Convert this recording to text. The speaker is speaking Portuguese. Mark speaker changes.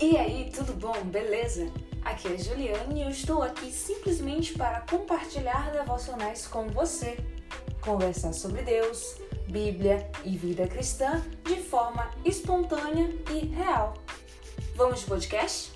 Speaker 1: E aí, tudo bom? Beleza? Aqui é a Juliane e eu estou aqui simplesmente para compartilhar devocionais com você, conversar sobre Deus, Bíblia e vida cristã de forma espontânea e real. Vamos de podcast?